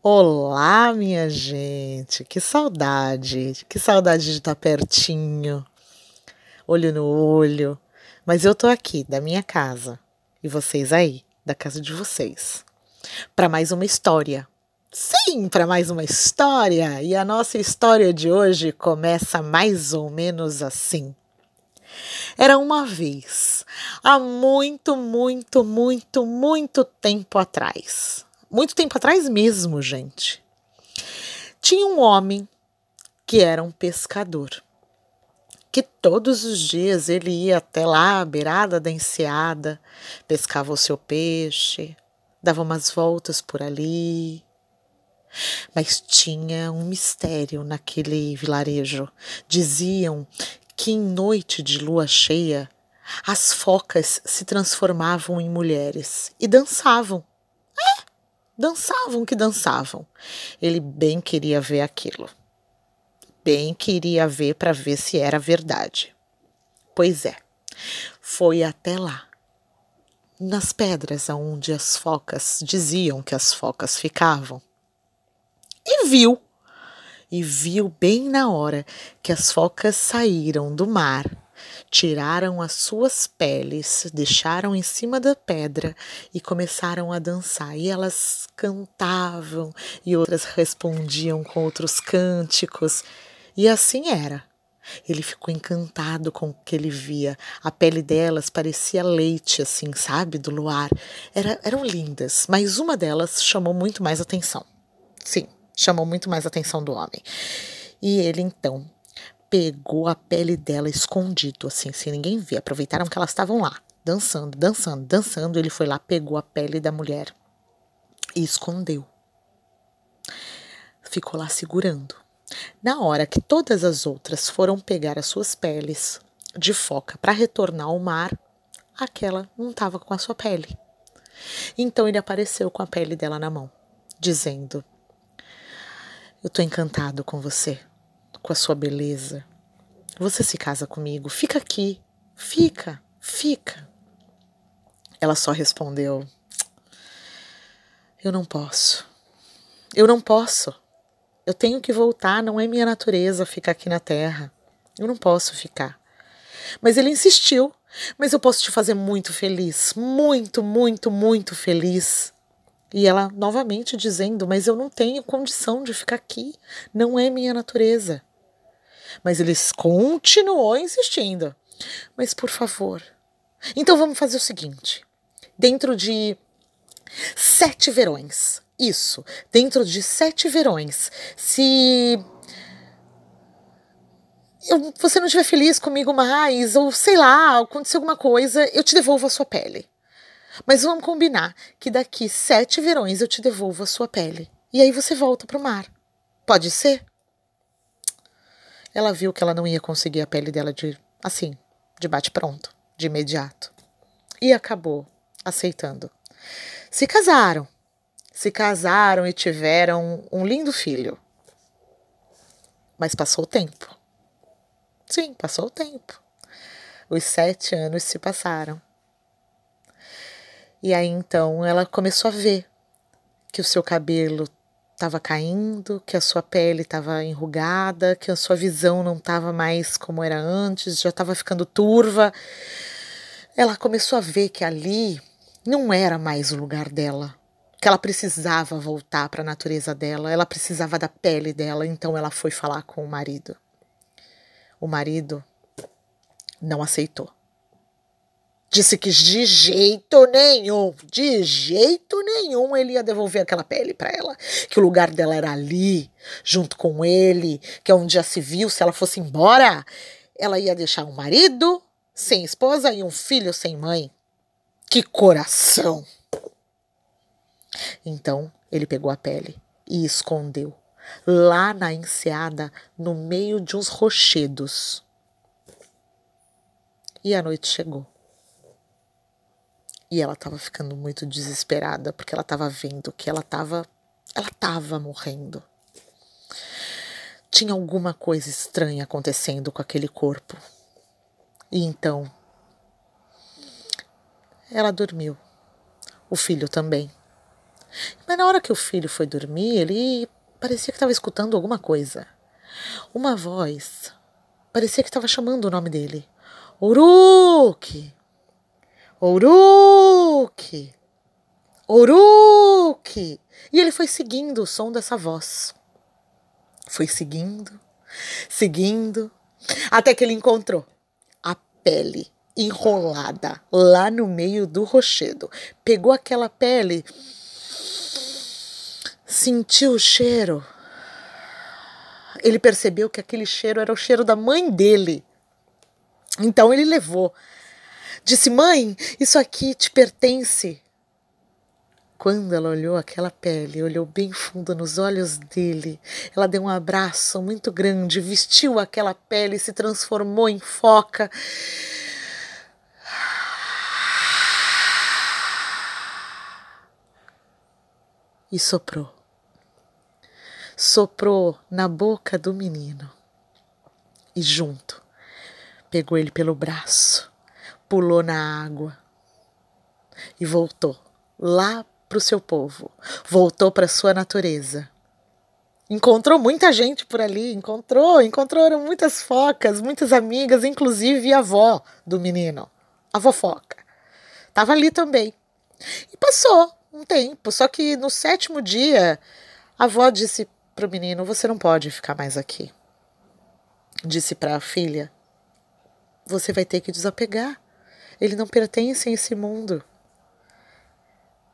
Olá, minha gente, que saudade, que saudade de estar pertinho, olho no olho. Mas eu tô aqui, da minha casa, e vocês aí, da casa de vocês, para mais uma história. Sim, para mais uma história! E a nossa história de hoje começa mais ou menos assim. Era uma vez, há muito, muito, muito, muito tempo atrás muito tempo atrás mesmo, gente. Tinha um homem que era um pescador, que todos os dias ele ia até lá, à beirada da enseada, pescava o seu peixe, dava umas voltas por ali. Mas tinha um mistério naquele vilarejo. Diziam que em noite de lua cheia as focas se transformavam em mulheres e dançavam dançavam que dançavam. Ele bem queria ver aquilo. Bem queria ver para ver se era verdade. Pois é, foi até lá, nas pedras aonde as focas diziam que as focas ficavam, e viu. E viu bem na hora que as focas saíram do mar tiraram as suas peles, deixaram em cima da pedra e começaram a dançar. E elas cantavam e outras respondiam com outros cânticos. E assim era. Ele ficou encantado com o que ele via. A pele delas parecia leite, assim, sabe, do luar. Era, eram lindas, mas uma delas chamou muito mais atenção. Sim, chamou muito mais atenção do homem. E ele então pegou a pele dela escondido, assim, sem ninguém ver. Aproveitaram que elas estavam lá, dançando, dançando, dançando. Ele foi lá, pegou a pele da mulher e escondeu. Ficou lá segurando. Na hora que todas as outras foram pegar as suas peles de foca para retornar ao mar, aquela não estava com a sua pele. Então ele apareceu com a pele dela na mão, dizendo: Eu estou encantado com você com a sua beleza. Você se casa comigo, fica aqui, fica, fica. Ela só respondeu: Eu não posso. Eu não posso. Eu tenho que voltar, não é minha natureza ficar aqui na terra. Eu não posso ficar. Mas ele insistiu. Mas eu posso te fazer muito feliz, muito, muito, muito feliz. E ela novamente dizendo: Mas eu não tenho condição de ficar aqui, não é minha natureza. Mas eles continuou insistindo. Mas por favor. Então vamos fazer o seguinte: dentro de sete verões, isso, dentro de sete verões, se eu, você não estiver feliz comigo mais, ou sei lá, acontecer alguma coisa, eu te devolvo a sua pele. Mas vamos combinar que daqui sete verões eu te devolvo a sua pele. E aí você volta pro mar. Pode ser? ela viu que ela não ia conseguir a pele dela de assim, de bate-pronto, de imediato. E acabou aceitando. Se casaram. Se casaram e tiveram um lindo filho. Mas passou o tempo. Sim, passou o tempo. Os sete anos se passaram. E aí então ela começou a ver que o seu cabelo estava caindo, que a sua pele estava enrugada, que a sua visão não estava mais como era antes, já estava ficando turva. Ela começou a ver que ali não era mais o lugar dela, que ela precisava voltar para a natureza dela, ela precisava da pele dela, então ela foi falar com o marido. O marido não aceitou. Disse que de jeito nenhum, de jeito nenhum ele ia devolver aquela pele para ela. Que o lugar dela era ali, junto com ele, que é onde já se viu, se ela fosse embora, ela ia deixar um marido sem esposa e um filho sem mãe. Que coração! Então ele pegou a pele e escondeu lá na enseada, no meio de uns rochedos. E a noite chegou. E ela estava ficando muito desesperada porque ela estava vendo que ela estava ela estava morrendo. Tinha alguma coisa estranha acontecendo com aquele corpo. E então ela dormiu. O filho também. Mas na hora que o filho foi dormir, ele parecia que estava escutando alguma coisa. Uma voz parecia que estava chamando o nome dele. Uruque! Uruque! Uruque! E ele foi seguindo o som dessa voz. Foi seguindo, seguindo, até que ele encontrou a pele enrolada lá no meio do rochedo. Pegou aquela pele, sentiu o cheiro. Ele percebeu que aquele cheiro era o cheiro da mãe dele. Então ele levou. Disse: Mãe, isso aqui te pertence. Quando ela olhou aquela pele, olhou bem fundo nos olhos dele, ela deu um abraço muito grande, vestiu aquela pele se transformou em foca. E soprou. Soprou na boca do menino. E junto, pegou ele pelo braço, pulou na água e voltou lá para o seu povo, voltou para sua natureza. Encontrou muita gente por ali, encontrou, encontraram muitas focas, muitas amigas, inclusive a avó do menino, a fofoca. Tava ali também. E passou um tempo, só que no sétimo dia, a avó disse para o menino: Você não pode ficar mais aqui. Disse para a filha: Você vai ter que desapegar. Ele não pertence a esse mundo.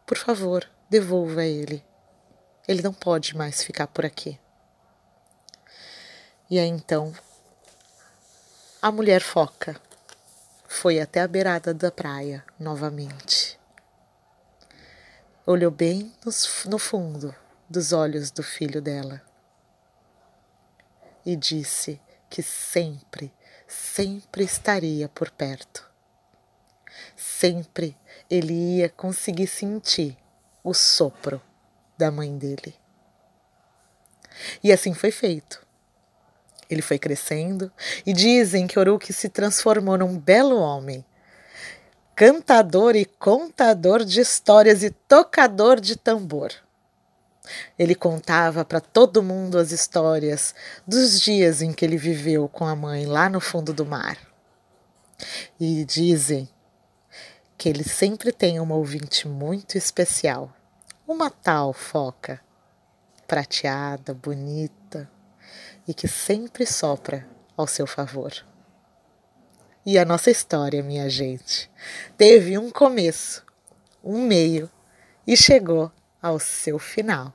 Por favor, devolva ele. Ele não pode mais ficar por aqui. E aí então a mulher foca foi até a beirada da praia novamente. Olhou bem no fundo dos olhos do filho dela e disse que sempre, sempre estaria por perto. Sempre ele ia conseguir sentir o sopro da mãe dele. E assim foi feito. Ele foi crescendo e dizem que Oruki se transformou num belo homem, cantador e contador de histórias e tocador de tambor. Ele contava para todo mundo as histórias dos dias em que ele viveu com a mãe lá no fundo do mar. E dizem que ele sempre tem uma ouvinte muito especial, uma tal foca, prateada, bonita e que sempre sopra ao seu favor. E a nossa história, minha gente, teve um começo, um meio e chegou ao seu final.